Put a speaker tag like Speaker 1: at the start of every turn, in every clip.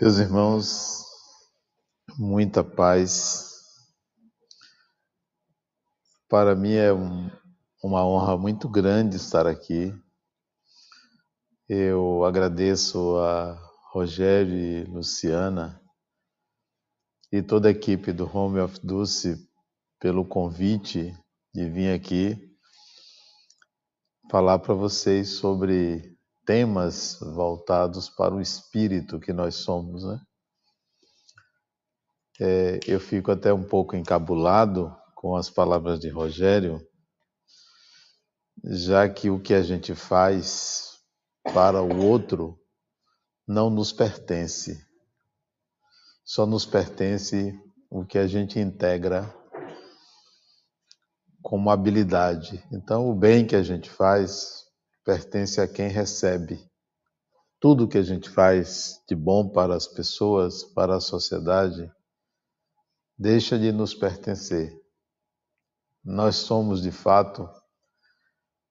Speaker 1: Meus irmãos, muita paz. Para mim é um, uma honra muito grande estar aqui. Eu agradeço a Rogério e Luciana e toda a equipe do Home of Dulce pelo convite de vir aqui falar para vocês sobre temas voltados para o espírito que nós somos, né? É, eu fico até um pouco encabulado com as palavras de Rogério, já que o que a gente faz para o outro não nos pertence. Só nos pertence o que a gente integra como habilidade. Então, o bem que a gente faz pertence a quem recebe. Tudo que a gente faz de bom para as pessoas, para a sociedade, deixa de nos pertencer. Nós somos, de fato,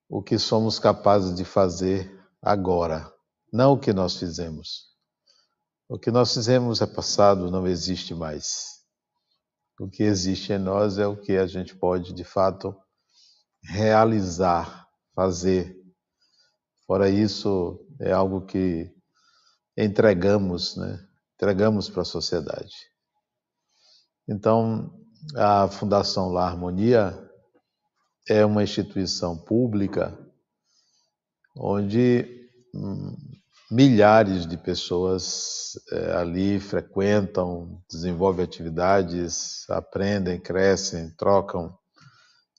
Speaker 1: o que somos capazes de fazer agora, não o que nós fizemos. O que nós fizemos é passado, não existe mais. O que existe em nós é o que a gente pode, de fato, realizar, fazer Fora isso, é algo que entregamos, né? entregamos para a sociedade. Então, a Fundação La Harmonia é uma instituição pública onde hum, milhares de pessoas é, ali frequentam, desenvolvem atividades, aprendem, crescem, trocam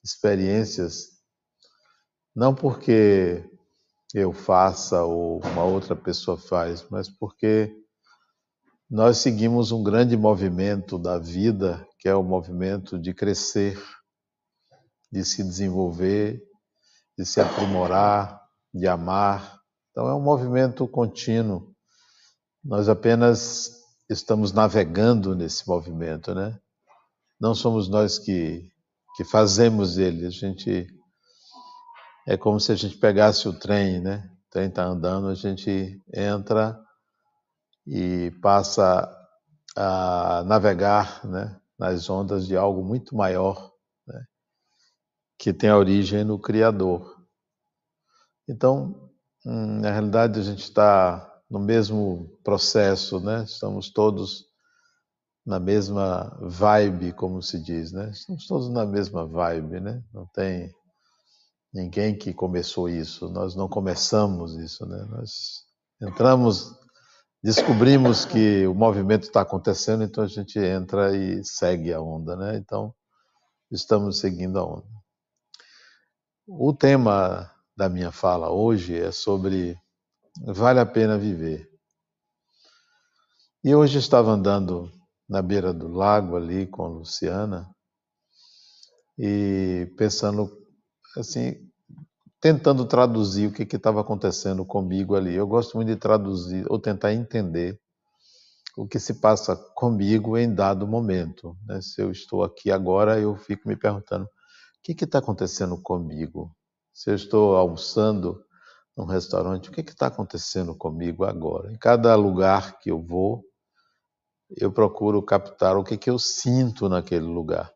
Speaker 1: experiências, não porque eu faça ou uma outra pessoa faz, mas porque nós seguimos um grande movimento da vida, que é o movimento de crescer, de se desenvolver, de se aprimorar, de amar. Então é um movimento contínuo. Nós apenas estamos navegando nesse movimento, né? Não somos nós que, que fazemos ele, a gente é como se a gente pegasse o trem, né? O trem está andando, a gente entra e passa a navegar né, nas ondas de algo muito maior, né, que tem a origem no Criador. Então, hum, na realidade, a gente está no mesmo processo, né? Estamos todos na mesma vibe, como se diz, né? Estamos todos na mesma vibe, né? Não tem ninguém que começou isso, nós não começamos isso, né? Nós entramos, descobrimos que o movimento está acontecendo, então a gente entra e segue a onda, né? Então, estamos seguindo a onda. O tema da minha fala hoje é sobre vale a pena viver. E hoje estava andando na beira do lago ali com a Luciana e pensando assim, tentando traduzir o que estava acontecendo comigo ali. Eu gosto muito de traduzir ou tentar entender o que se passa comigo em dado momento. Né? Se eu estou aqui agora, eu fico me perguntando: o que está acontecendo comigo? Se eu estou almoçando num restaurante, o que está acontecendo comigo agora? Em cada lugar que eu vou, eu procuro captar o que, que eu sinto naquele lugar.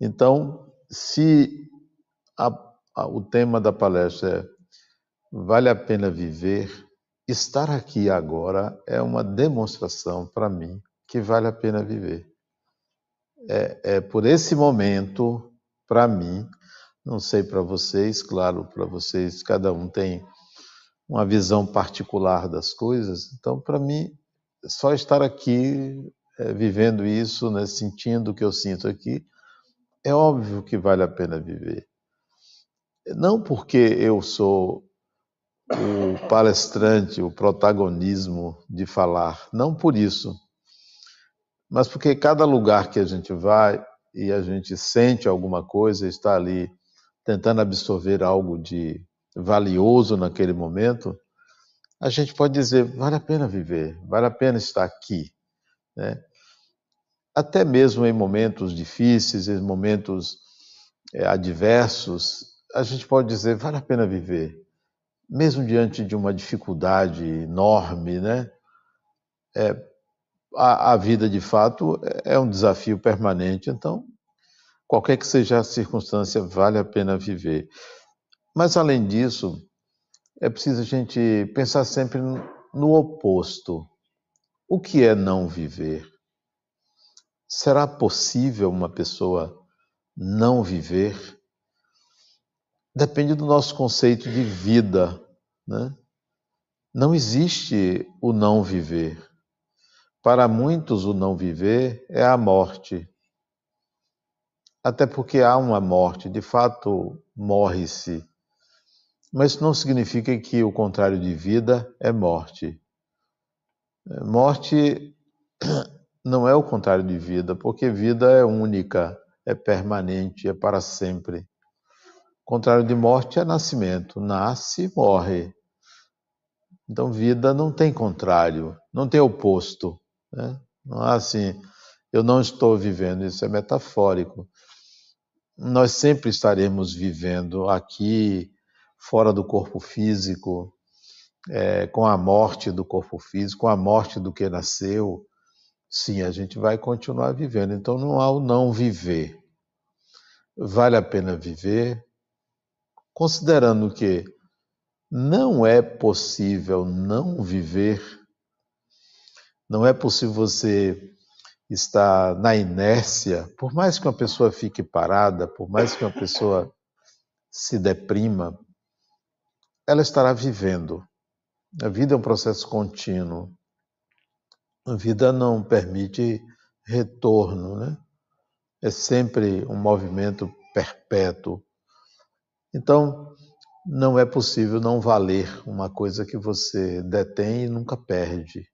Speaker 1: Então, se a, a, o tema da palestra é Vale a pena viver? Estar aqui agora é uma demonstração para mim que vale a pena viver. É, é por esse momento, para mim, não sei para vocês, claro, para vocês, cada um tem uma visão particular das coisas, então, para mim, só estar aqui, é, vivendo isso, né, sentindo o que eu sinto aqui, é óbvio que vale a pena viver. Não porque eu sou o palestrante, o protagonismo de falar, não por isso, mas porque cada lugar que a gente vai e a gente sente alguma coisa, está ali tentando absorver algo de valioso naquele momento, a gente pode dizer, vale a pena viver, vale a pena estar aqui. Né? Até mesmo em momentos difíceis, em momentos é, adversos, a gente pode dizer, vale a pena viver, mesmo diante de uma dificuldade enorme, né? é, a, a vida de fato é um desafio permanente, então, qualquer que seja a circunstância, vale a pena viver. Mas, além disso, é preciso a gente pensar sempre no oposto. O que é não viver? Será possível uma pessoa não viver? Depende do nosso conceito de vida, né? Não existe o não viver. Para muitos, o não viver é a morte. Até porque há uma morte, de fato, morre-se. Mas isso não significa que o contrário de vida é morte. Morte não é o contrário de vida, porque vida é única, é permanente, é para sempre. Contrário de morte é nascimento. Nasce, morre. Então, vida não tem contrário, não tem oposto. Né? Não há assim, eu não estou vivendo, isso é metafórico. Nós sempre estaremos vivendo aqui, fora do corpo físico, é, com a morte do corpo físico, com a morte do que nasceu. Sim, a gente vai continuar vivendo. Então não há o não viver. Vale a pena viver, considerando que não é possível não viver não é possível você estar na inércia, por mais que uma pessoa fique parada, por mais que uma pessoa se deprima, ela estará vivendo. A vida é um processo contínuo. A vida não permite retorno, né? É sempre um movimento perpétuo. Então, não é possível não valer uma coisa que você detém e nunca perde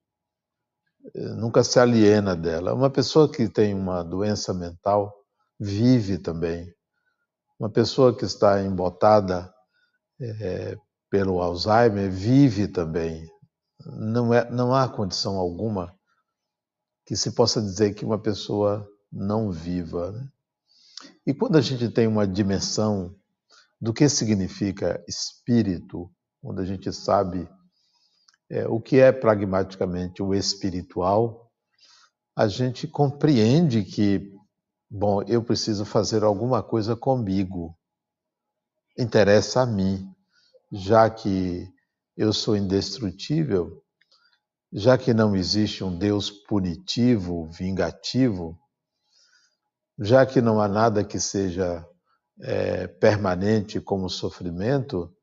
Speaker 1: nunca se aliena dela. Uma pessoa que tem uma doença mental vive também. Uma pessoa que está embotada é, pelo Alzheimer vive também. Não, é, não há condição alguma que se possa dizer que uma pessoa não viva. Né? E quando a gente tem uma dimensão do que significa espírito, quando a gente sabe é, o que é pragmaticamente o espiritual, a gente compreende que, bom, eu preciso fazer alguma coisa comigo, interessa a mim, já que eu sou indestrutível, já que não existe um Deus punitivo, vingativo, já que não há nada que seja é, permanente como sofrimento,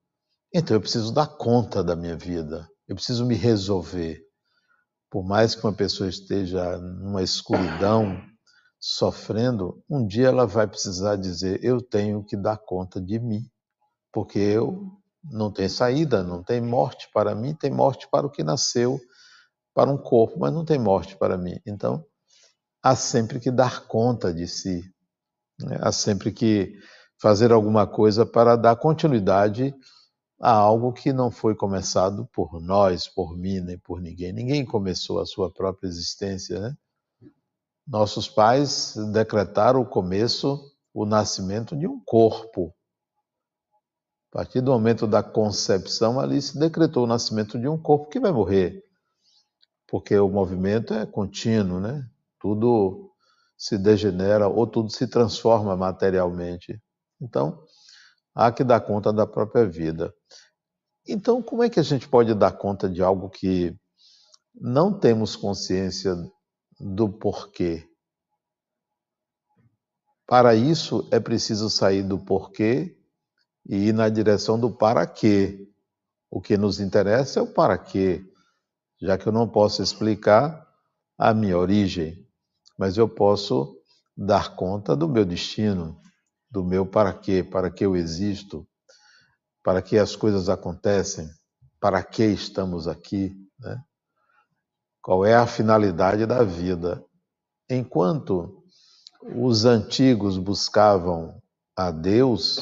Speaker 1: então eu preciso dar conta da minha vida. Eu preciso me resolver. Por mais que uma pessoa esteja numa escuridão, sofrendo, um dia ela vai precisar dizer: Eu tenho que dar conta de mim, porque eu não tenho saída, não tem morte para mim, tem morte para o que nasceu, para um corpo, mas não tem morte para mim. Então, há sempre que dar conta de si, né? há sempre que fazer alguma coisa para dar continuidade a algo que não foi começado por nós, por mim, nem por ninguém. Ninguém começou a sua própria existência, né? Nossos pais decretaram o começo, o nascimento de um corpo. A partir do momento da concepção, ali se decretou o nascimento de um corpo que vai morrer, porque o movimento é contínuo, né? Tudo se degenera ou tudo se transforma materialmente. Então, há que dar conta da própria vida. Então, como é que a gente pode dar conta de algo que não temos consciência do porquê? Para isso, é preciso sair do porquê e ir na direção do para quê. O que nos interessa é o para quê, já que eu não posso explicar a minha origem, mas eu posso dar conta do meu destino, do meu para quê, para que eu existo, para que as coisas acontecem, para que estamos aqui, né? qual é a finalidade da vida. Enquanto os antigos buscavam a Deus,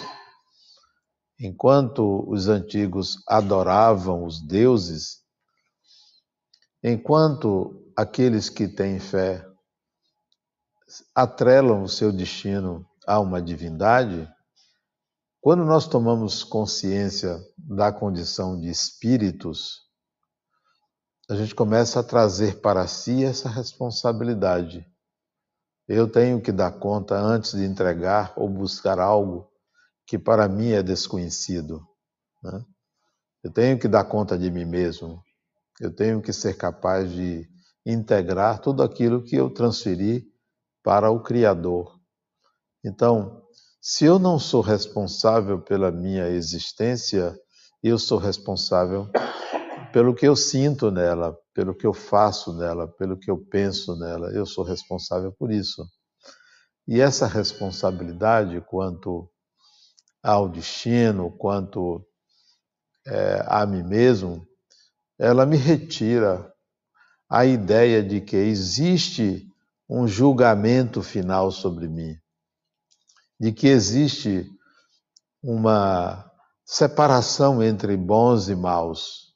Speaker 1: enquanto os antigos adoravam os deuses, enquanto aqueles que têm fé atrelam o seu destino a uma divindade, quando nós tomamos consciência da condição de espíritos, a gente começa a trazer para si essa responsabilidade. Eu tenho que dar conta antes de entregar ou buscar algo que para mim é desconhecido. Né? Eu tenho que dar conta de mim mesmo. Eu tenho que ser capaz de integrar tudo aquilo que eu transferi para o Criador. Então, se eu não sou responsável pela minha existência, eu sou responsável pelo que eu sinto nela, pelo que eu faço nela, pelo que eu penso nela. Eu sou responsável por isso. E essa responsabilidade quanto ao destino, quanto é, a mim mesmo, ela me retira a ideia de que existe um julgamento final sobre mim, de que existe uma separação entre bons e maus,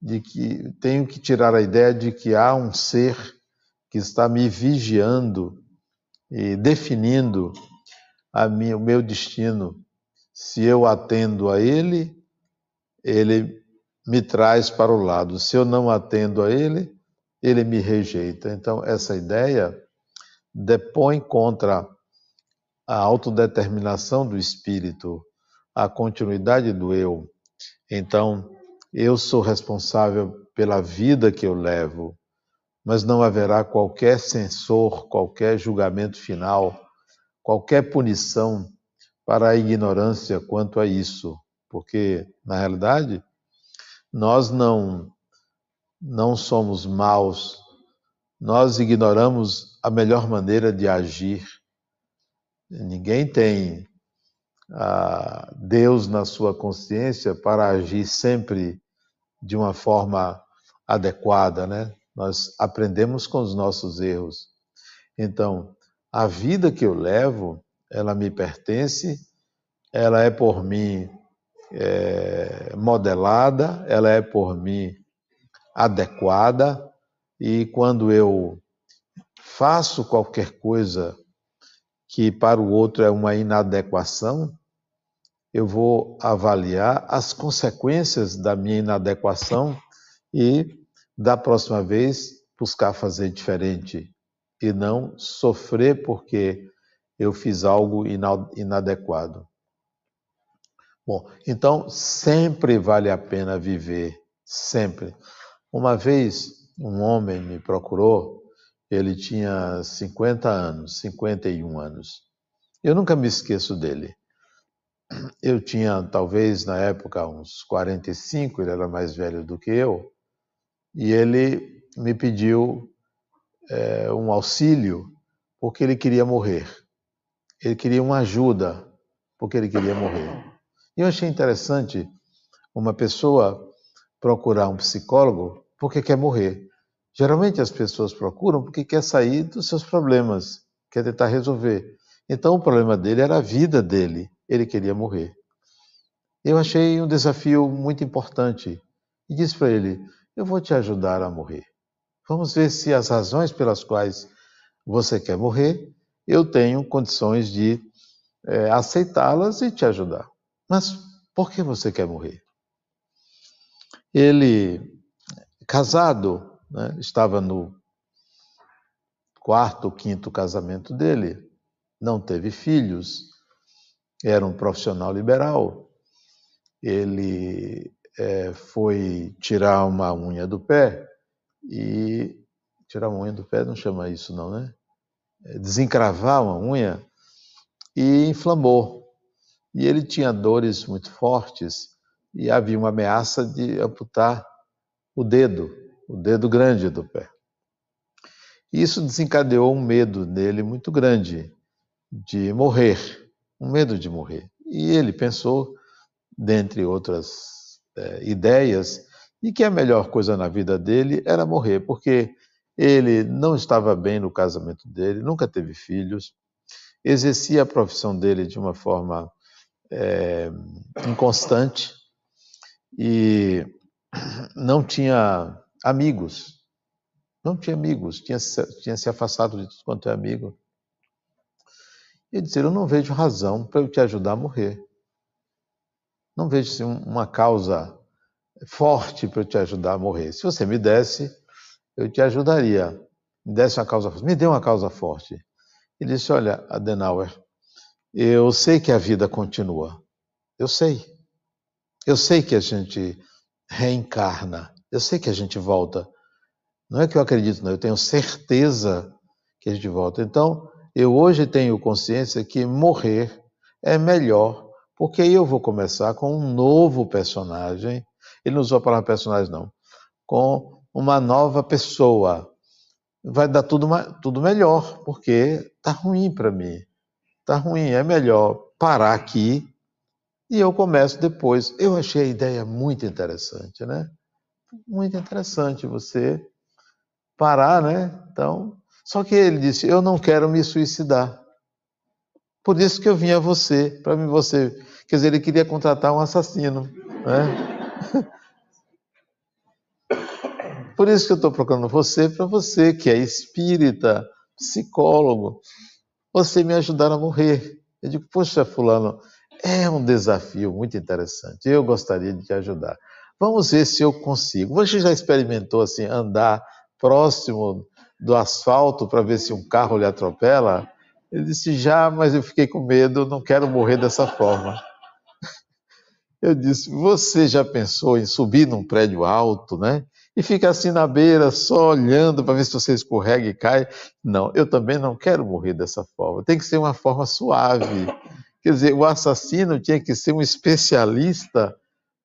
Speaker 1: de que tenho que tirar a ideia de que há um ser que está me vigiando e definindo o meu destino. Se eu atendo a ele, ele me traz para o lado. Se eu não atendo a ele, ele me rejeita. Então, essa ideia depõe contra a autodeterminação do espírito, a continuidade do eu. Então, eu sou responsável pela vida que eu levo, mas não haverá qualquer censor, qualquer julgamento final, qualquer punição para a ignorância quanto a isso, porque na realidade nós não não somos maus, nós ignoramos a melhor maneira de agir. Ninguém tem ah, Deus na sua consciência para agir sempre de uma forma adequada, né? Nós aprendemos com os nossos erros. Então, a vida que eu levo, ela me pertence, ela é por mim é, modelada, ela é por mim adequada, e quando eu faço qualquer coisa que para o outro é uma inadequação, eu vou avaliar as consequências da minha inadequação e, da próxima vez, buscar fazer diferente e não sofrer porque eu fiz algo inadequado. Bom, então sempre vale a pena viver, sempre. Uma vez um homem me procurou, ele tinha 50 anos, 51 anos. Eu nunca me esqueço dele. Eu tinha, talvez, na época, uns 45, ele era mais velho do que eu, e ele me pediu é, um auxílio porque ele queria morrer. Ele queria uma ajuda porque ele queria morrer. E eu achei interessante uma pessoa procurar um psicólogo porque quer morrer. Geralmente as pessoas procuram porque quer sair dos seus problemas, quer tentar resolver. Então o problema dele era a vida dele, ele queria morrer. Eu achei um desafio muito importante e disse para ele: Eu vou te ajudar a morrer. Vamos ver se as razões pelas quais você quer morrer, eu tenho condições de é, aceitá-las e te ajudar. Mas por que você quer morrer? Ele, casado, né, estava no quarto, quinto casamento dele, não teve filhos, era um profissional liberal. Ele é, foi tirar uma unha do pé e tirar uma unha do pé não chama isso não, né? É, desencravar uma unha e inflamou e ele tinha dores muito fortes e havia uma ameaça de amputar o dedo, o dedo grande do pé. Isso desencadeou um medo nele muito grande de morrer, um medo de morrer. E ele pensou, dentre outras é, ideias, de que a melhor coisa na vida dele era morrer, porque ele não estava bem no casamento dele, nunca teve filhos, exercia a profissão dele de uma forma é, inconstante e não tinha amigos. Não tinha amigos, tinha, tinha se afastado de tudo quanto é amigo. E disse: Eu não vejo razão para eu te ajudar a morrer. Não vejo assim, uma causa forte para eu te ajudar a morrer. Se você me desse, eu te ajudaria. Me desse uma causa forte. Me dê uma causa forte. Ele disse: Olha, Adenauer, eu sei que a vida continua. Eu sei. Eu sei que a gente reencarna. Eu sei que a gente volta. Não é que eu acredito, não. Eu tenho certeza que a gente volta. Então, eu hoje tenho consciência que morrer é melhor, porque eu vou começar com um novo personagem. Ele não usou a palavra personagem, não. Com uma nova pessoa. Vai dar tudo, tudo melhor, porque tá ruim para mim. Tá ruim. É melhor parar aqui e eu começo depois. Eu achei a ideia muito interessante, né? Muito interessante você parar, né? Então, só que ele disse: Eu não quero me suicidar. Por isso que eu vim a você, para mim você. Quer dizer, ele queria contratar um assassino, né? Por isso que eu estou procurando você, para você que é espírita, psicólogo, você me ajudar a morrer. Eu digo, poxa, fulano, é um desafio muito interessante. Eu gostaria de te ajudar. Vamos ver se eu consigo. Você já experimentou assim andar próximo do asfalto para ver se um carro lhe atropela? Ele disse já, mas eu fiquei com medo, não quero morrer dessa forma. Eu disse: Você já pensou em subir num prédio alto, né? E ficar assim na beira, só olhando para ver se você escorrega e cai? Não, eu também não quero morrer dessa forma. Tem que ser uma forma suave. Quer dizer, o assassino tinha que ser um especialista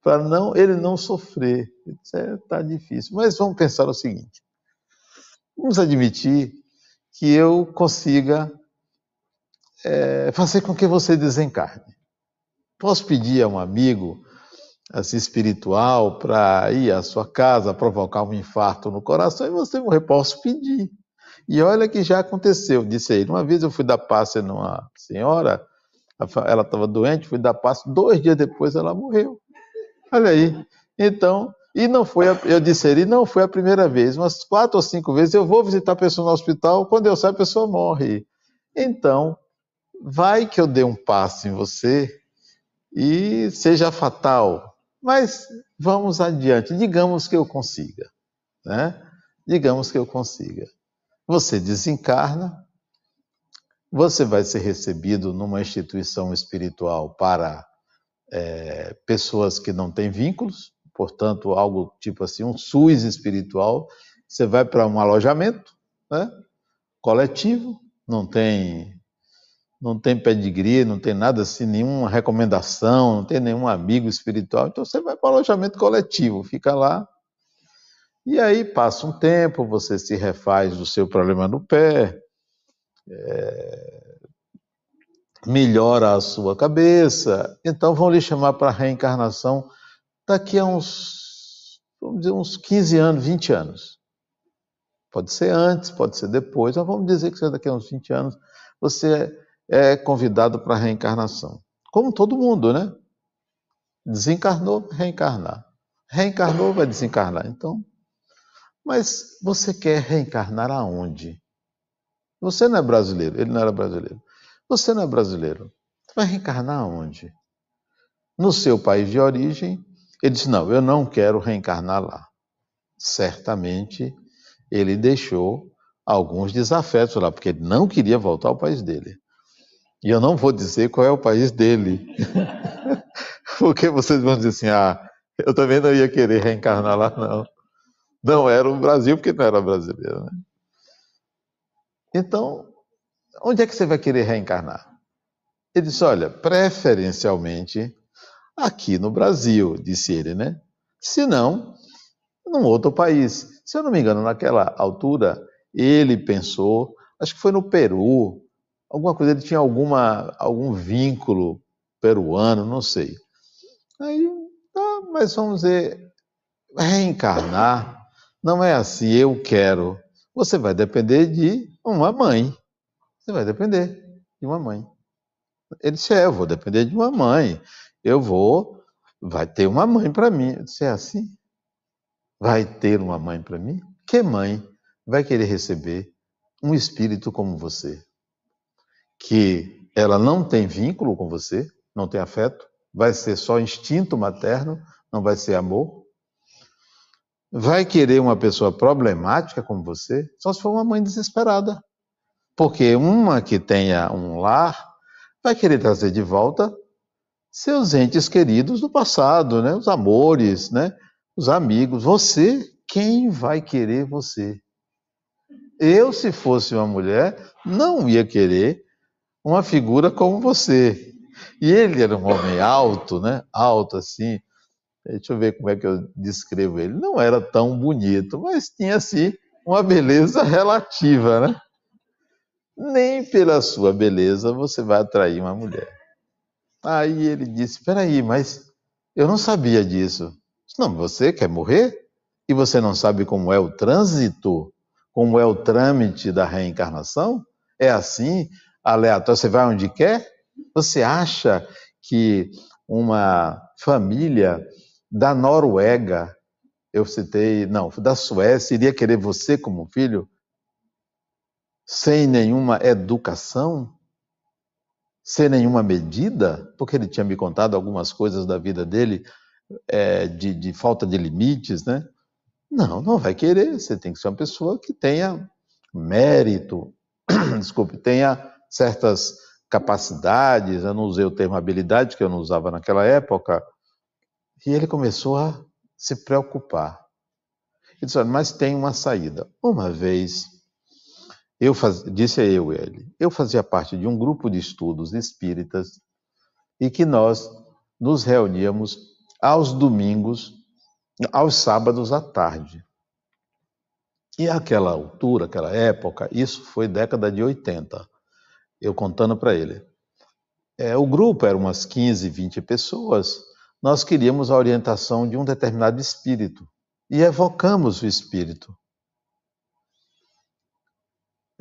Speaker 1: para não ele não sofrer. Está difícil. Mas vamos pensar o seguinte: vamos admitir que eu consiga é, fazer com que você desencarne. Posso pedir a um amigo assim, espiritual para ir à sua casa provocar um infarto no coração e você morrer? Posso pedir. E olha que já aconteceu. Disse ele, uma vez eu fui dar passe numa senhora ela estava doente, fui dar passo, dois dias depois ela morreu. Olha aí. Então, e não foi, a, eu disse ele, não foi a primeira vez, umas quatro ou cinco vezes eu vou visitar a pessoa no hospital, quando eu saio a pessoa morre. Então, vai que eu dê um passo em você e seja fatal. Mas vamos adiante, digamos que eu consiga, né? Digamos que eu consiga. Você desencarna, você vai ser recebido numa instituição espiritual para é, pessoas que não têm vínculos, portanto, algo tipo assim, um SUS espiritual. Você vai para um alojamento né, coletivo, não tem não tem pedigree, não tem nada assim, nenhuma recomendação, não tem nenhum amigo espiritual, então você vai para o alojamento coletivo, fica lá, e aí passa um tempo, você se refaz do seu problema no pé, é, melhora a sua cabeça, então vão lhe chamar para a reencarnação daqui a uns, vamos dizer, uns 15 anos, 20 anos. Pode ser antes, pode ser depois, mas vamos dizer que daqui a uns 20 anos você é convidado para a reencarnação. Como todo mundo, né? Desencarnou, reencarnar. Reencarnou, vai desencarnar. Então, mas você quer reencarnar aonde? Você não é brasileiro, ele não era brasileiro. Você não é brasileiro. Você vai reencarnar onde? No seu país de origem, ele disse: Não, eu não quero reencarnar lá. Certamente ele deixou alguns desafetos lá, porque ele não queria voltar ao país dele. E eu não vou dizer qual é o país dele. porque vocês vão dizer assim: Ah, eu também não ia querer reencarnar lá, não. Não era o Brasil, porque não era brasileiro, né? Então, onde é que você vai querer reencarnar? Ele disse: Olha, preferencialmente aqui no Brasil, disse ele, né? Se não, num outro país. Se eu não me engano, naquela altura, ele pensou, acho que foi no Peru, alguma coisa, ele tinha alguma, algum vínculo peruano, não sei. Aí, tá, mas vamos dizer, reencarnar não é assim, eu quero. Você vai depender de uma mãe. Você vai depender de uma mãe. Ele disse: É, eu vou depender de uma mãe. Eu vou. Vai ter uma mãe para mim. Eu disse: É assim? Vai ter uma mãe para mim? Que mãe vai querer receber um espírito como você? Que ela não tem vínculo com você, não tem afeto, vai ser só instinto materno, não vai ser amor. vai querer uma pessoa problemática como você? Só se for uma mãe desesperada. Porque uma que tenha um lar vai querer trazer de volta seus entes queridos do passado, né? Os amores, né? Os amigos. Você, quem vai querer você? Eu, se fosse uma mulher, não ia querer uma figura como você. E ele era um homem alto, né? Alto assim. Deixa eu ver como é que eu descrevo ele. Não era tão bonito, mas tinha assim uma beleza relativa, né? Nem pela sua beleza você vai atrair uma mulher. Aí ele disse: Espera aí, mas eu não sabia disso. Não, você quer morrer? E você não sabe como é o trânsito? Como é o trâmite da reencarnação? É assim, aleatório, você vai onde quer? Você acha que uma família da Noruega, eu citei, não, da Suécia, iria querer você como filho? Sem nenhuma educação, sem nenhuma medida, porque ele tinha me contado algumas coisas da vida dele, é, de, de falta de limites, né? Não, não vai querer. Você tem que ser uma pessoa que tenha mérito, desculpe, tenha certas capacidades. Eu não usei o termo habilidade, que eu não usava naquela época. E ele começou a se preocupar. Ele disse: mas tem uma saída. Uma vez eu faz... Disse eu ele, eu fazia parte de um grupo de estudos espíritas e que nós nos reuníamos aos domingos, aos sábados à tarde. E aquela altura, aquela época, isso foi década de 80, eu contando para ele. É, o grupo era umas 15, 20 pessoas, nós queríamos a orientação de um determinado espírito e evocamos o espírito.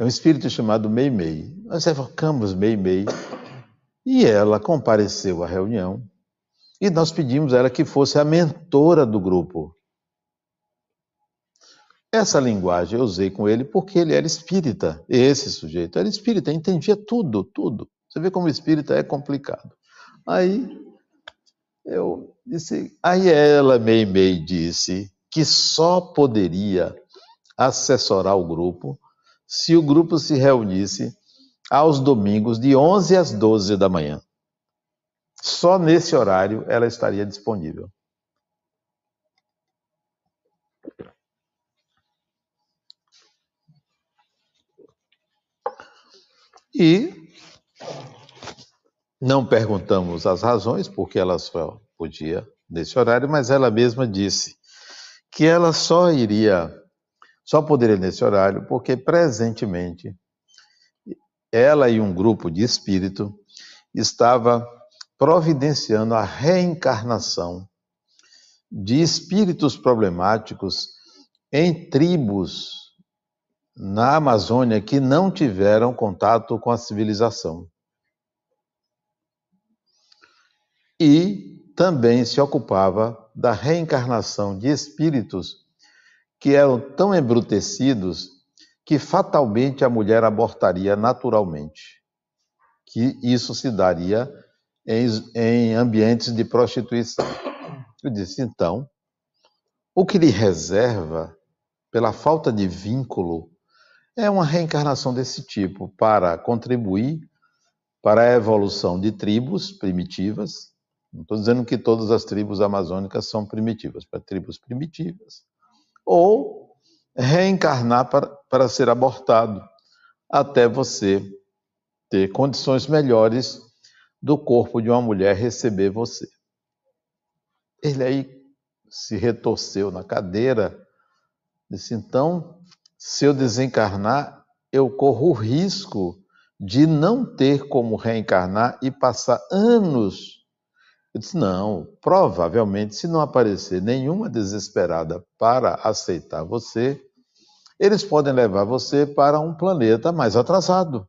Speaker 1: É um espírito chamado Meimei. Nós evocamos Meimei e ela compareceu à reunião e nós pedimos a ela que fosse a mentora do grupo. Essa linguagem eu usei com ele porque ele era espírita. Esse sujeito era espírita, entendia tudo, tudo. Você vê como espírita é complicado. Aí eu disse, aí ela, Meimei, disse que só poderia assessorar o grupo se o grupo se reunisse aos domingos de 11 às 12 da manhã. Só nesse horário ela estaria disponível. E não perguntamos as razões porque ela só podia nesse horário, mas ela mesma disse que ela só iria só poderia nesse horário porque presentemente ela e um grupo de espírito estava providenciando a reencarnação de espíritos problemáticos em tribos na Amazônia que não tiveram contato com a civilização. E também se ocupava da reencarnação de espíritos que eram tão embrutecidos que fatalmente a mulher abortaria naturalmente. Que isso se daria em, em ambientes de prostituição. Eu disse, então, o que lhe reserva, pela falta de vínculo, é uma reencarnação desse tipo para contribuir para a evolução de tribos primitivas. Não estou dizendo que todas as tribos amazônicas são primitivas, para tribos primitivas, ou reencarnar para, para ser abortado, até você ter condições melhores do corpo de uma mulher receber você. Ele aí se retorceu na cadeira, disse: então, se eu desencarnar, eu corro o risco de não ter como reencarnar e passar anos eu disse: não, provavelmente, se não aparecer nenhuma desesperada para aceitar você, eles podem levar você para um planeta mais atrasado.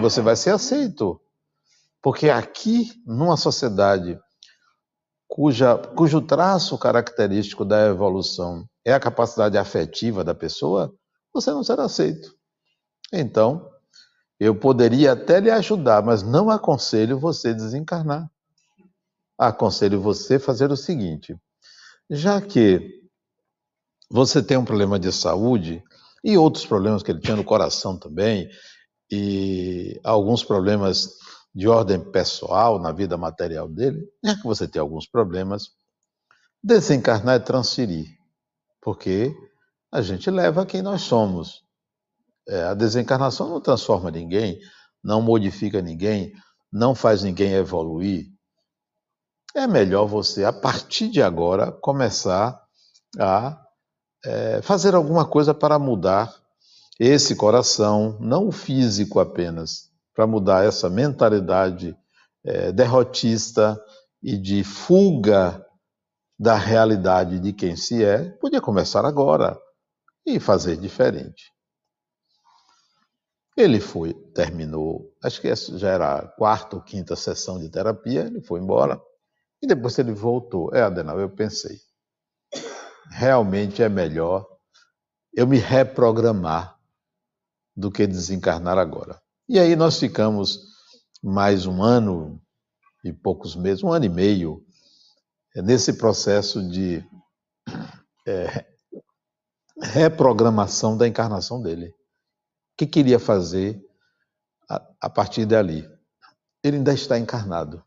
Speaker 1: Você vai ser aceito. Porque aqui, numa sociedade cuja, cujo traço característico da evolução é a capacidade afetiva da pessoa, você não será aceito. Então, eu poderia até lhe ajudar, mas não aconselho você desencarnar aconselho você a fazer o seguinte: já que você tem um problema de saúde e outros problemas que ele tinha no coração também, e alguns problemas de ordem pessoal na vida material dele, já que você tem alguns problemas, desencarnar é transferir, porque a gente leva quem nós somos. É, a desencarnação não transforma ninguém, não modifica ninguém, não faz ninguém evoluir. É melhor você, a partir de agora, começar a é, fazer alguma coisa para mudar esse coração, não o físico apenas, para mudar essa mentalidade é, derrotista e de fuga da realidade de quem se é, podia começar agora e fazer diferente. Ele foi, terminou, acho que já era a quarta ou quinta sessão de terapia, ele foi embora e depois ele voltou. É, Adenal, eu pensei, realmente é melhor eu me reprogramar do que desencarnar agora. E aí nós ficamos mais um ano e poucos meses, um ano e meio, nesse processo de é, reprogramação da encarnação dele. O que queria fazer a, a partir dali? Ele ainda está encarnado.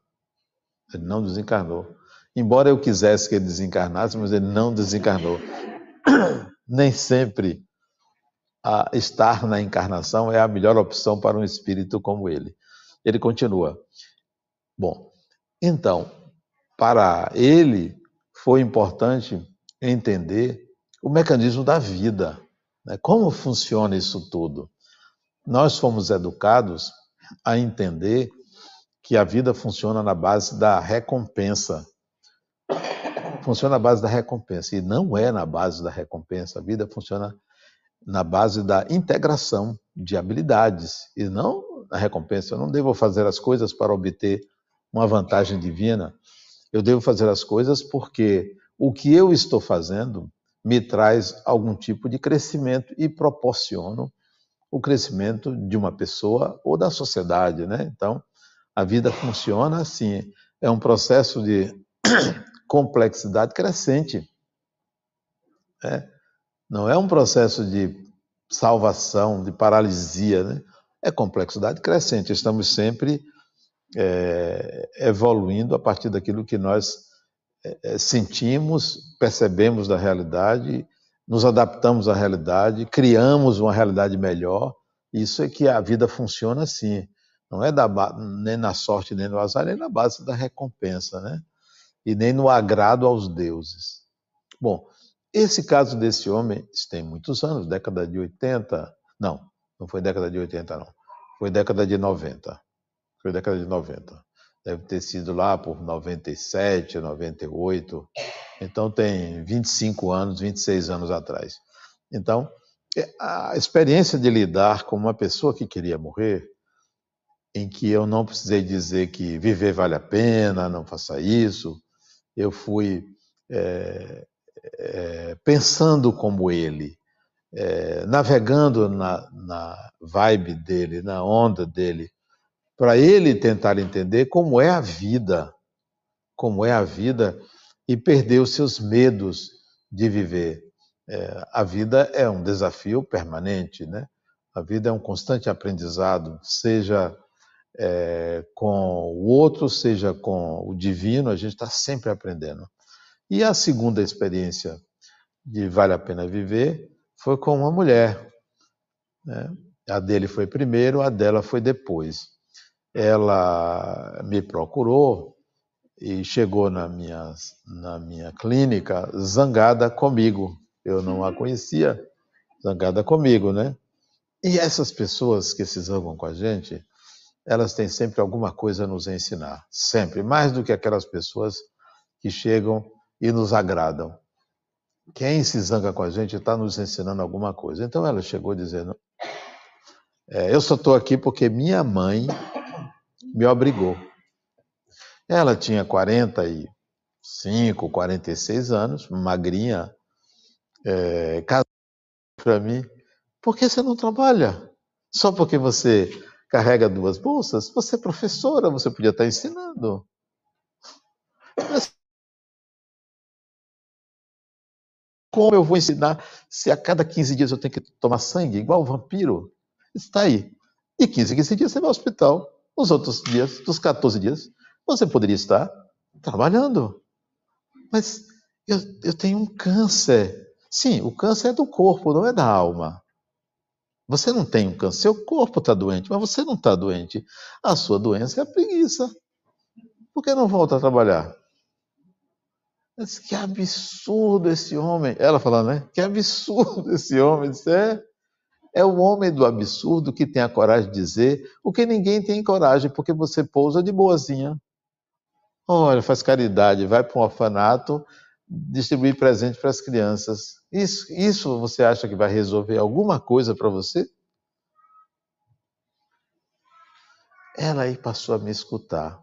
Speaker 1: Ele não desencarnou. Embora eu quisesse que ele desencarnasse, mas ele não desencarnou. Nem sempre estar na encarnação é a melhor opção para um espírito como ele. Ele continua. Bom, então, para ele foi importante entender o mecanismo da vida, né? como funciona isso tudo. Nós fomos educados a entender que a vida funciona na base da recompensa funciona na base da recompensa. E não é na base da recompensa. A vida funciona na base da integração de habilidades e não na recompensa. Eu não devo fazer as coisas para obter uma vantagem divina. Eu devo fazer as coisas porque o que eu estou fazendo me traz algum tipo de crescimento e proporciono o crescimento de uma pessoa ou da sociedade, né? Então, a vida funciona assim, é um processo de complexidade crescente. É. Não é um processo de salvação, de paralisia, né? é complexidade crescente. Estamos sempre é, evoluindo a partir daquilo que nós é, é, sentimos, percebemos da realidade, nos adaptamos à realidade, criamos uma realidade melhor. Isso é que a vida funciona assim. Não é da, nem na sorte, nem no azar, nem na base da recompensa, né? e nem no agrado aos deuses. Bom, esse caso desse homem tem muitos anos, década de 80. Não, não foi década de 80, não. Foi década de 90. Foi década de 90. Deve ter sido lá por 97, 98. Então tem 25 anos, 26 anos atrás. Então, é, a experiência de lidar com uma pessoa que queria morrer, em que eu não precisei dizer que viver vale a pena, não faça isso, eu fui é, é, pensando como ele, é, navegando na, na vibe dele, na onda dele, para ele tentar entender como é a vida, como é a vida e perder os seus medos de viver. É, a vida é um desafio permanente, né? A vida é um constante aprendizado, seja é, com o outro, seja com o divino, a gente está sempre aprendendo. E a segunda experiência de Vale a Pena Viver foi com uma mulher. Né? A dele foi primeiro, a dela foi depois. Ela me procurou e chegou na minha, na minha clínica zangada comigo. Eu não a conhecia, zangada comigo, né? E essas pessoas que se zangam com a gente, elas têm sempre alguma coisa a nos ensinar, sempre, mais do que aquelas pessoas que chegam e nos agradam. Quem se zanga com a gente está nos ensinando alguma coisa. Então ela chegou dizendo: é, Eu só estou aqui porque minha mãe me obrigou. Ela tinha 45, 46 anos, magrinha, é, casada para mim. Por que você não trabalha? Só porque você carrega duas bolsas, você é professora, você podia estar ensinando. Como eu vou ensinar se a cada 15 dias eu tenho que tomar sangue, igual o vampiro? Está aí. De 15 em 15 dias você vai ao hospital. Os outros dias, dos 14 dias, você poderia estar trabalhando. Mas eu, eu tenho um câncer. Sim, o câncer é do corpo, não é da alma. Você não tem um câncer, seu corpo está doente, mas você não está doente. A sua doença é a preguiça. Por que não volta a trabalhar? Mas que absurdo esse homem. Ela falando, né? Que absurdo esse homem. Disse, é, é o homem do absurdo que tem a coragem de dizer o que ninguém tem coragem, porque você pousa de boazinha. Olha, faz caridade, vai para um orfanato, distribuir presente para as crianças. Isso, isso você acha que vai resolver alguma coisa para você? Ela aí passou a me escutar.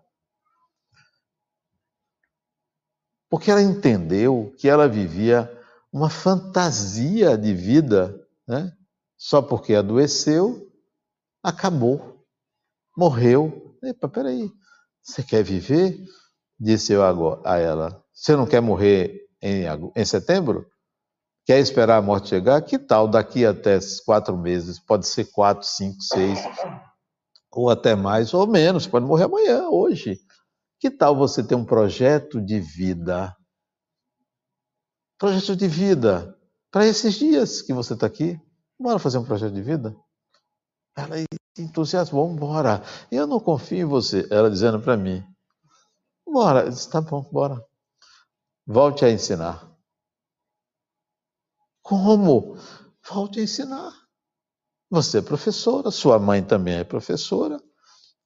Speaker 1: Porque ela entendeu que ela vivia uma fantasia de vida, né? só porque adoeceu, acabou, morreu. Epa, peraí, você quer viver? Disse eu a ela. Você não quer morrer em, em setembro? Quer esperar a morte chegar? Que tal daqui até quatro meses? Pode ser quatro, cinco, seis, ou até mais, ou menos. Pode morrer amanhã, hoje. Que tal você ter um projeto de vida? Projeto de vida para esses dias que você está aqui. Bora fazer um projeto de vida? Ela entusiasmou, vamos embora. Eu não confio em você. Ela dizendo para mim, bora. Eu disse, tá bom, bora. Volte a ensinar. Como? Volte a ensinar. Você é professora, sua mãe também é professora.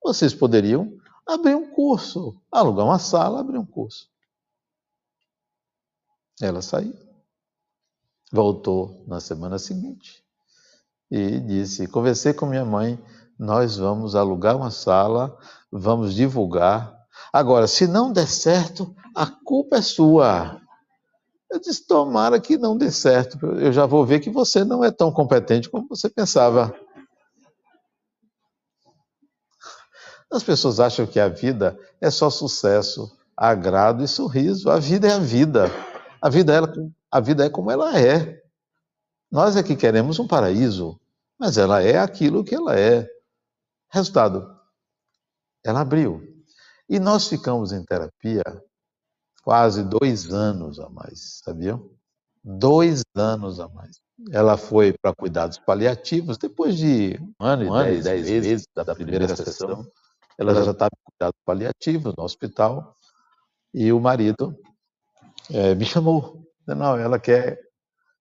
Speaker 1: Vocês poderiam abrir um curso, alugar uma sala, abrir um curso. Ela saiu. Voltou na semana seguinte e disse: Conversei com minha mãe, nós vamos alugar uma sala, vamos divulgar. Agora, se não der certo, a culpa é sua. Eu disse: tomara que não dê certo. Eu já vou ver que você não é tão competente como você pensava. As pessoas acham que a vida é só sucesso, agrado e sorriso. A vida é a vida. A vida é, a vida é como ela é. Nós é que queremos um paraíso, mas ela é aquilo que ela é. Resultado, ela abriu. E nós ficamos em terapia quase dois anos a mais, sabiam? Dois anos a mais. Ela foi para cuidados paliativos, depois de um ano, um e dez, dez meses da, da primeira, primeira sessão, sessão, ela já estava em cuidados paliativos no hospital, e o marido é, me chamou. Não, ela quer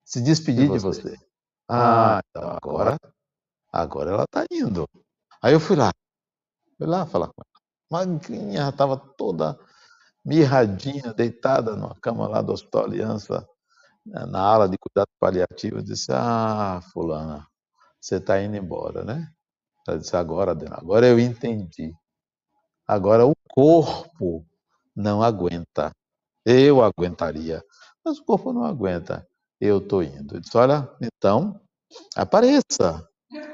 Speaker 1: se despedir de você. De você. Ah, ah, então agora, agora ela está indo. Aí eu fui lá, fui lá falar com ela. Magrinha, estava toda mirradinha, deitada numa cama lá do Hospital Aliança, né, na ala de cuidado paliativo. Disse: Ah, Fulana, você está indo embora, né? Ela disse: Agora, Adena, agora eu entendi. Agora o corpo não aguenta. Eu aguentaria, mas o corpo não aguenta. Eu estou indo. Eu disse: Olha, então, apareça.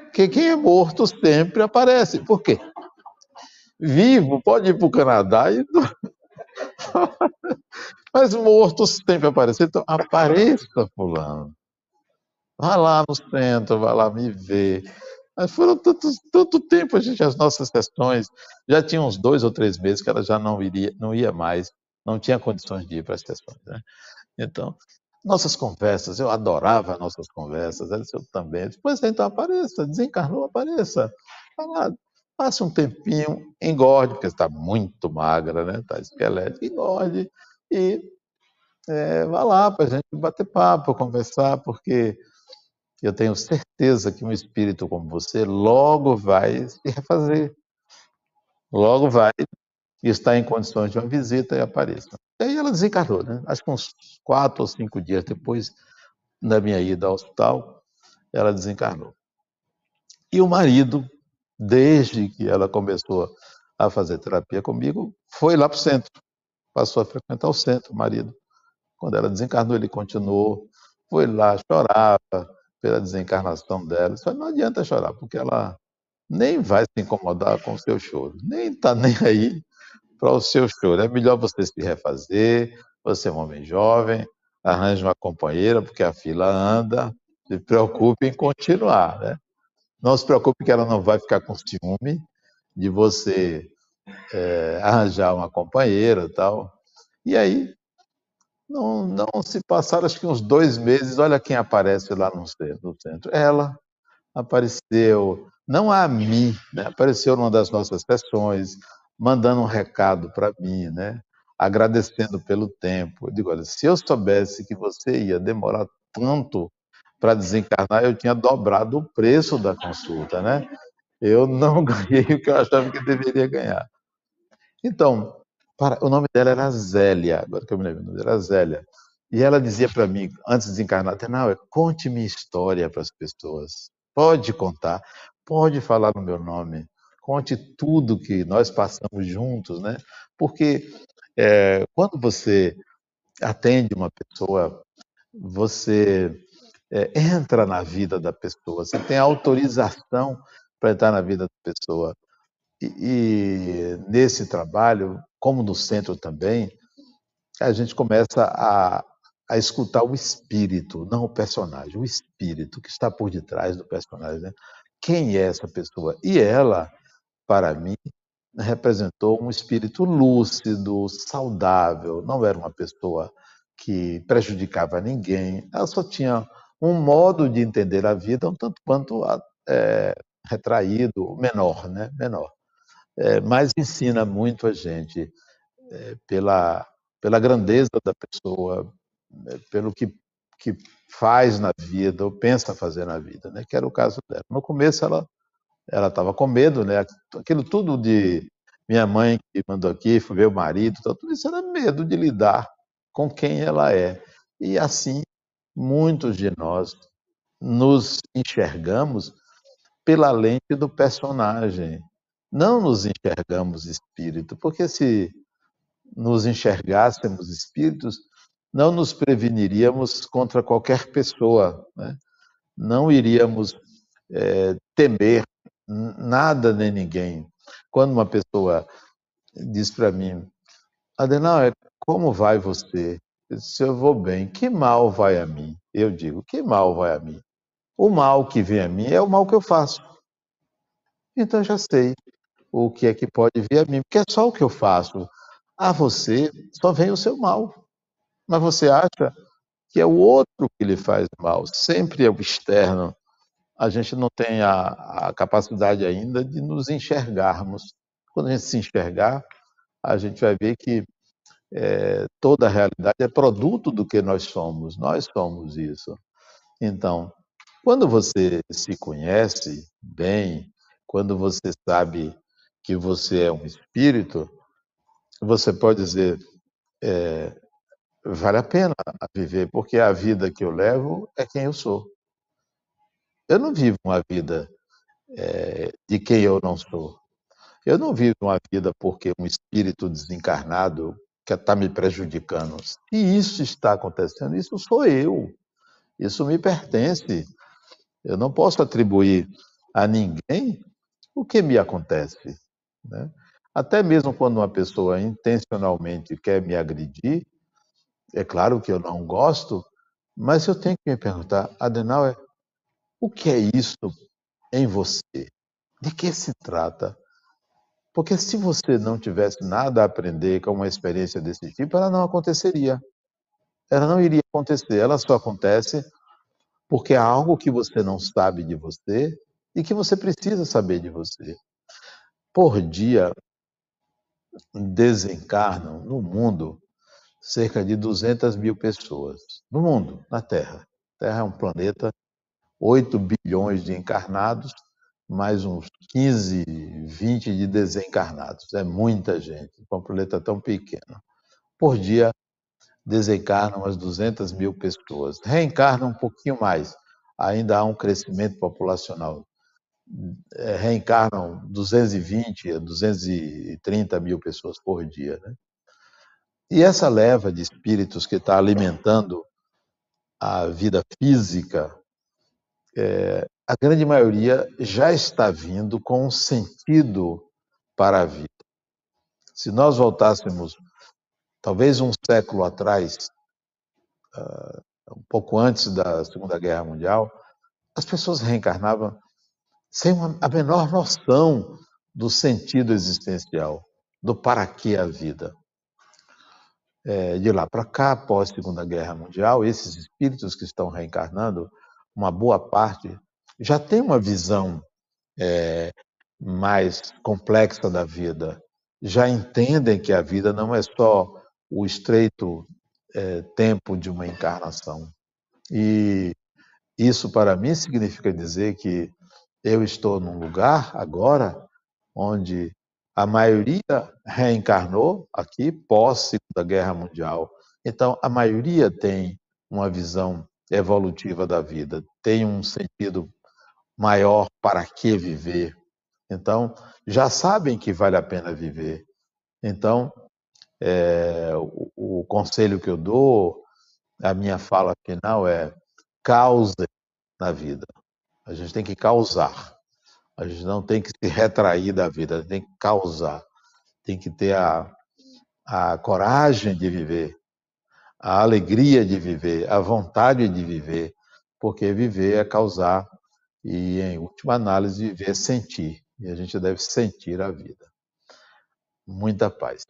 Speaker 1: Porque quem é morto sempre aparece. Por quê? Vivo pode ir para o Canadá e. Mas morto sempre aparece. Então, apareça, Fulano. Vá lá no centro, vá lá me ver. Mas foram tanto, tanto tempo, a gente, as nossas sessões, já tinha uns dois ou três meses que ela já não iria, não ia mais, não tinha condições de ir para as sessões. Né? Então, nossas conversas, eu adorava nossas conversas, ela eu também. Depois, então, apareça, desencarnou, apareça. Fala, passe um tempinho, engorde, porque está muito magra, né? Está esquelética, engorde e é, vá lá para a gente bater papo, conversar, porque eu tenho certeza que um espírito como você logo vai se refazer. Logo vai estar em condições de uma visita e apareça. E aí ela desencarnou, né? Acho que uns quatro ou cinco dias depois da minha ida ao hospital, ela desencarnou. E o marido, desde que ela começou a fazer terapia comigo, foi lá para o centro. Passou a frequentar o centro, o marido. Quando ela desencarnou, ele continuou, foi lá, chorava, pela desencarnação dela. Só não adianta chorar, porque ela nem vai se incomodar com o seu choro, nem está nem aí para o seu choro. É melhor você se refazer, você é um homem jovem, arranje uma companheira, porque a fila anda, se preocupe em continuar, né? Não se preocupe que ela não vai ficar com ciúme de você é, arranjar uma companheira tal. E aí, não, não se passaram acho que uns dois meses, olha quem aparece lá no centro. No centro. Ela apareceu, não a mim, né? apareceu numa das nossas sessões, mandando um recado para mim, né? agradecendo pelo tempo. Eu digo, olha, se eu soubesse que você ia demorar tanto para desencarnar, eu tinha dobrado o preço da consulta, né? Eu não ganhei o que eu achava que deveria ganhar. Então, para, o nome dela era Zélia, agora que eu me lembro, o nome era Zélia. E ela dizia para mim, antes de desencarnar, Tenau, conte minha história para as pessoas. Pode contar, pode falar no meu nome, conte tudo que nós passamos juntos, né? Porque é, quando você atende uma pessoa, você é, entra na vida da pessoa, você tem autorização para entrar na vida da pessoa. E, e, nesse trabalho, como no centro também, a gente começa a, a escutar o espírito, não o personagem, o espírito que está por detrás do personagem. Né? Quem é essa pessoa? E ela, para mim, representou um espírito lúcido, saudável, não era uma pessoa que prejudicava ninguém, ela só tinha um modo de entender a vida um tanto quanto é, retraído, menor, né? menor. É, mas ensina muito a gente é, pela, pela grandeza da pessoa, é, pelo que, que faz na vida, ou pensa fazer na vida, né? que era o caso dela. No começo ela ela estava com medo, né? Aquilo tudo de minha mãe que mandou aqui, o marido, tudo isso era medo de lidar com quem ela é. E assim, muitos de nós nos enxergamos pela lente do personagem. Não nos enxergamos espírito, porque se nos enxergássemos espíritos, não nos preveniríamos contra qualquer pessoa, né? não iríamos é, temer nada nem ninguém. Quando uma pessoa diz para mim, Adenauer, como vai você? Se eu vou bem, que mal vai a mim? Eu digo, que mal vai a mim? O mal que vem a mim é o mal que eu faço. Então já sei o que é que pode vir a mim, porque é só o que eu faço. A você só vem o seu mal. Mas você acha que é o outro que lhe faz mal, sempre é o externo a gente não tem a, a capacidade ainda de nos enxergarmos. Quando a gente se enxergar, a gente vai ver que é, toda a realidade é produto do que nós somos. Nós somos isso. Então, quando você se conhece bem, quando você sabe que você é um espírito, você pode dizer: é, vale a pena viver, porque a vida que eu levo é quem eu sou. Eu não vivo uma vida é, de quem eu não sou. Eu não vivo uma vida porque um espírito desencarnado que está me prejudicando. Se isso está acontecendo, isso sou eu. Isso me pertence. Eu não posso atribuir a ninguém o que me acontece. Né? Até mesmo quando uma pessoa intencionalmente quer me agredir, é claro que eu não gosto, mas eu tenho que me perguntar, Adenauer, o que é isso em você? De que se trata? Porque se você não tivesse nada a aprender com uma experiência desse tipo, ela não aconteceria. Ela não iria acontecer. Ela só acontece porque há algo que você não sabe de você e que você precisa saber de você. Por dia, desencarnam no mundo cerca de 200 mil pessoas. No mundo, na Terra. A Terra é um planeta 8 bilhões de encarnados, mais uns 15, 20 de desencarnados. É muita gente, um planeta tão pequeno. Por dia, desencarnam as 200 mil pessoas. Reencarnam um pouquinho mais, ainda há um crescimento populacional. É, reencarnam 220 a 230 mil pessoas por dia. Né? E essa leva de espíritos que está alimentando a vida física é, a grande maioria já está vindo com um sentido para a vida. Se nós voltássemos, talvez um século atrás, um pouco antes da Segunda Guerra Mundial, as pessoas reencarnavam sem a menor noção do sentido existencial, do para que a vida. É, de lá para cá, após a Segunda Guerra Mundial, esses espíritos que estão reencarnando, uma boa parte, já tem uma visão é, mais complexa da vida, já entendem que a vida não é só o estreito é, tempo de uma encarnação. E isso, para mim, significa dizer que eu estou num lugar agora onde a maioria reencarnou aqui pós Segunda Guerra Mundial. Então, a maioria tem uma visão evolutiva da vida, tem um sentido maior para que viver. Então, já sabem que vale a pena viver. Então, é, o, o, conselho que eu dou, a minha fala final é: cause na vida. A gente tem que causar. A gente não tem que se retrair da vida, tem que causar. Tem que ter a, a coragem de viver, a alegria de viver, a vontade de viver, porque viver é causar e, em última análise, viver é sentir. E a gente deve sentir a vida. Muita paz.